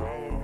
follow